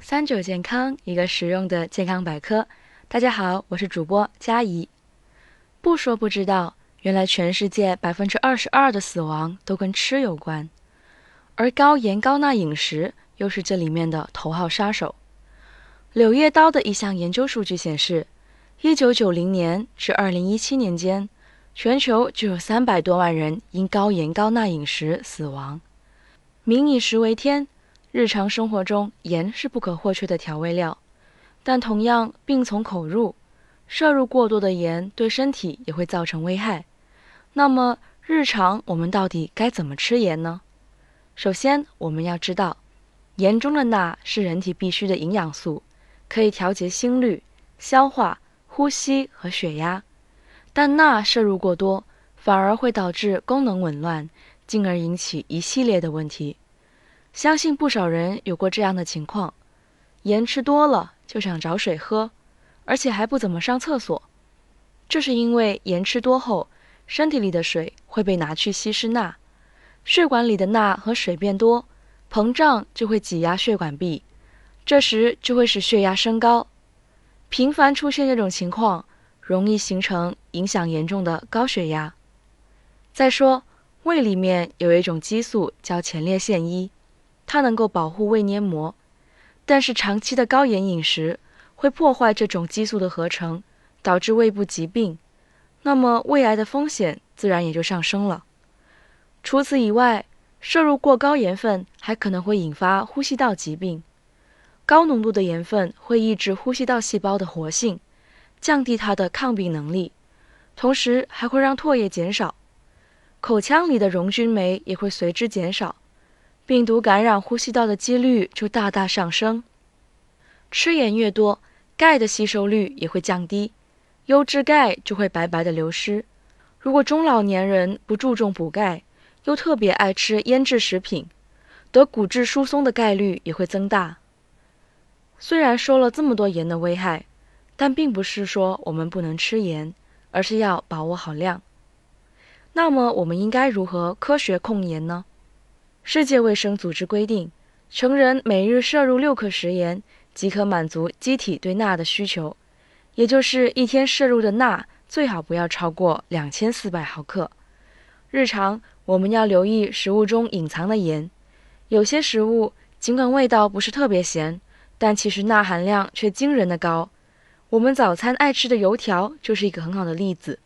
三九健康，一个实用的健康百科。大家好，我是主播佳怡。不说不知道，原来全世界百分之二十二的死亡都跟吃有关，而高盐高钠饮食又是这里面的头号杀手。柳叶刀的一项研究数据显示，一九九零年至二零一七年间，全球就有三百多万人因高盐高钠饮食死亡。民以食为天。日常生活中，盐是不可或缺的调味料，但同样病从口入，摄入过多的盐对身体也会造成危害。那么，日常我们到底该怎么吃盐呢？首先，我们要知道，盐中的钠是人体必需的营养素，可以调节心率、消化、呼吸和血压。但钠摄入过多，反而会导致功能紊乱，进而引起一系列的问题。相信不少人有过这样的情况：盐吃多了就想找水喝，而且还不怎么上厕所。这是因为盐吃多后，身体里的水会被拿去稀释钠，血管里的钠和水变多，膨胀就会挤压血管壁，这时就会使血压升高。频繁出现这种情况，容易形成影响严重的高血压。再说，胃里面有一种激素叫前列腺一。它能够保护胃黏膜，但是长期的高盐饮食会破坏这种激素的合成，导致胃部疾病，那么胃癌的风险自然也就上升了。除此以外，摄入过高盐分还可能会引发呼吸道疾病。高浓度的盐分会抑制呼吸道细胞的活性，降低它的抗病能力，同时还会让唾液减少，口腔里的溶菌酶也会随之减少。病毒感染呼吸道的几率就大大上升。吃盐越多，钙的吸收率也会降低，优质钙就会白白的流失。如果中老年人不注重补钙，又特别爱吃腌制食品，得骨质疏松的概率也会增大。虽然说了这么多盐的危害，但并不是说我们不能吃盐，而是要把握好量。那么我们应该如何科学控盐呢？世界卫生组织规定，成人每日摄入六克食盐即可满足机体对钠的需求，也就是一天摄入的钠最好不要超过两千四百毫克。日常我们要留意食物中隐藏的盐，有些食物尽管味道不是特别咸，但其实钠含量却惊人的高。我们早餐爱吃的油条就是一个很好的例子，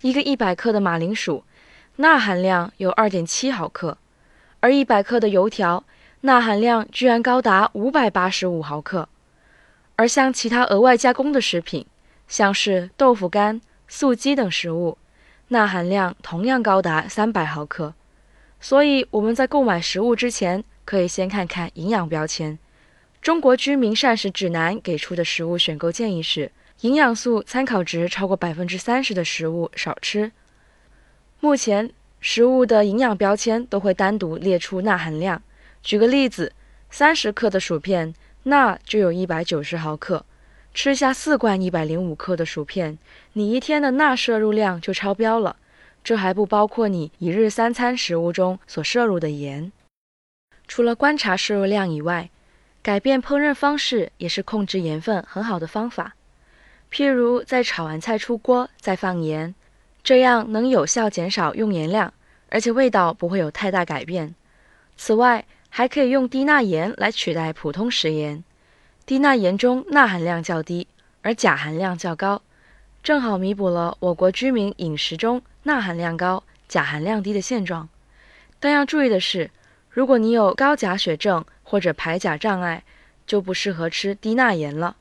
一个一百克的马铃薯，钠含量有二点七毫克。而一百克的油条，钠含量居然高达五百八十五毫克。而像其他额外加工的食品，像是豆腐干、素鸡等食物，钠含量同样高达三百毫克。所以我们在购买食物之前，可以先看看营养标签。中国居民膳食指南给出的食物选购建议是：营养素参考值超过百分之三十的食物少吃。目前。食物的营养标签都会单独列出钠含量。举个例子，三十克的薯片，钠就有一百九十毫克。吃下四罐一百零五克的薯片，你一天的钠摄入量就超标了。这还不包括你一日三餐食物中所摄入的盐。除了观察摄入量以外，改变烹饪方式也是控制盐分很好的方法。譬如在炒完菜出锅再放盐。这样能有效减少用盐量，而且味道不会有太大改变。此外，还可以用低钠盐来取代普通食盐。低钠盐中钠含量较低，而钾含量较高，正好弥补了我国居民饮食中钠含量高、钾含量低的现状。但要注意的是，如果你有高钾血症或者排钾障碍，就不适合吃低钠盐了。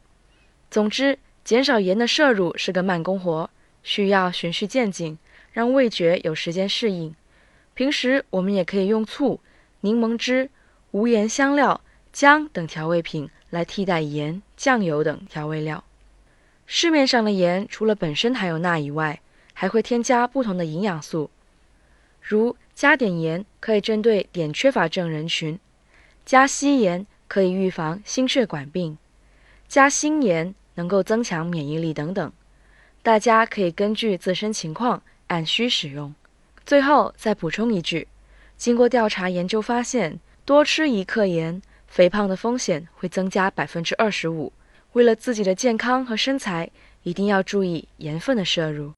总之，减少盐的摄入是个慢工活。需要循序渐进，让味觉有时间适应。平时我们也可以用醋、柠檬汁、无盐香料、姜等调味品来替代盐、酱油等调味料。市面上的盐除了本身含有钠以外，还会添加不同的营养素，如加碘盐可以针对碘缺乏症人群，加硒盐可以预防心血管病，加锌盐能够增强免疫力等等。大家可以根据自身情况按需使用。最后再补充一句：经过调查研究发现，多吃一克盐，肥胖的风险会增加百分之二十五。为了自己的健康和身材，一定要注意盐分的摄入。